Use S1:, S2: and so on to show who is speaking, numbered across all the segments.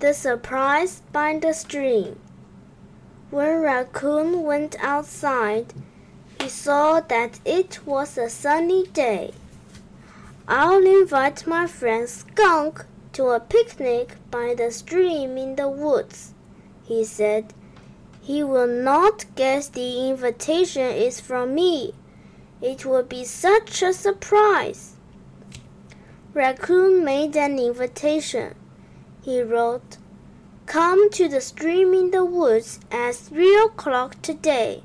S1: The Surprise by the Stream When Raccoon went outside, he saw that it was a sunny day. I'll invite my friend Skunk to a picnic by the stream in the woods, he said. He will not guess the invitation is from me. It will be such a surprise. Raccoon made an invitation he wrote, Come to the stream in the woods at three o'clock today.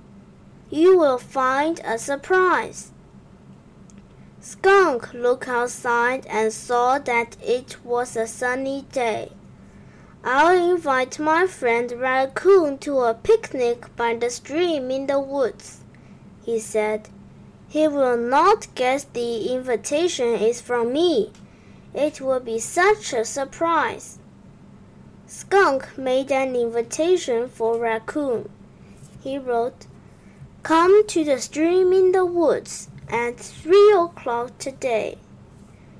S1: You will find a surprise. Skunk looked outside and saw that it was a sunny day. I'll invite my friend Raccoon to a picnic by the stream in the woods, he said. He will not guess the invitation is from me. It will be such a surprise. Skunk made an invitation for Raccoon. He wrote, Come to the stream in the woods at three o'clock today.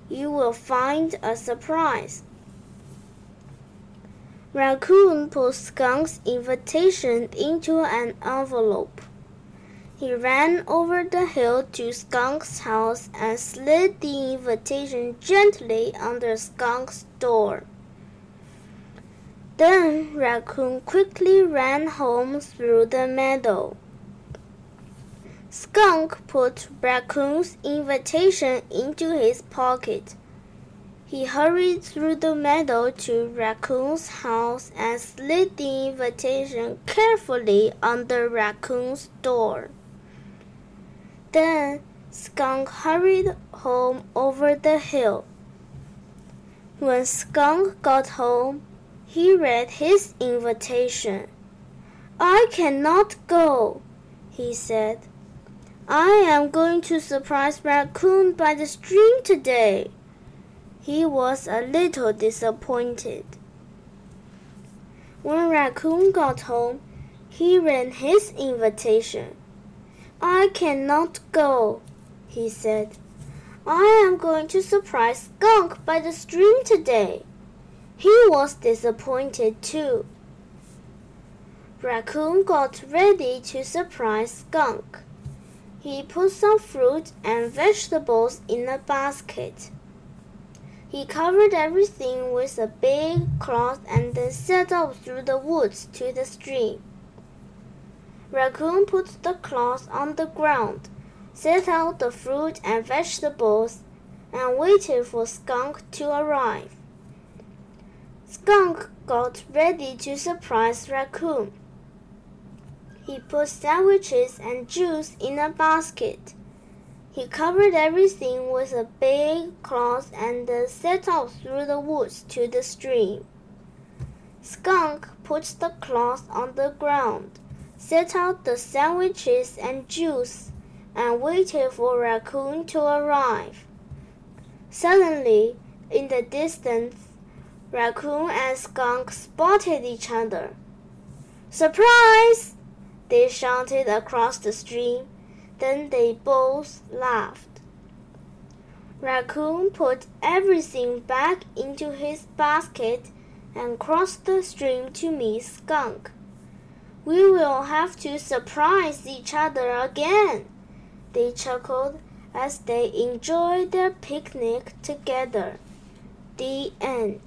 S1: You will find a surprise. Raccoon put Skunk's invitation into an envelope. He ran over the hill to Skunk's house and slid the invitation gently under Skunk's door. Then Raccoon quickly ran home through the meadow. Skunk put Raccoon's invitation into his pocket. He hurried through the meadow to Raccoon's house and slid the invitation carefully under Raccoon's door. Then Skunk hurried home over the hill. When Skunk got home, he read his invitation. I cannot go, he said. I am going to surprise Raccoon by the stream today. He was a little disappointed. When Raccoon got home, he read his invitation. I cannot go, he said. I am going to surprise Skunk by the stream today. He was disappointed too. Raccoon got ready to surprise Skunk. He put some fruit and vegetables in a basket. He covered everything with a big cloth and then set off through the woods to the stream. Raccoon put the cloth on the ground, set out the fruit and vegetables, and waited for Skunk to arrive. Skunk got ready to surprise Raccoon. He put sandwiches and juice in a basket. He covered everything with a big cloth and set off through the woods to the stream. Skunk put the cloth on the ground, set out the sandwiches and juice, and waited for Raccoon to arrive. Suddenly, in the distance, Raccoon and Skunk spotted each other. Surprise! They shouted across the stream. Then they both laughed. Raccoon put everything back into his basket and crossed the stream to meet Skunk. We will have to surprise each other again, they chuckled as they enjoyed their picnic together. The end.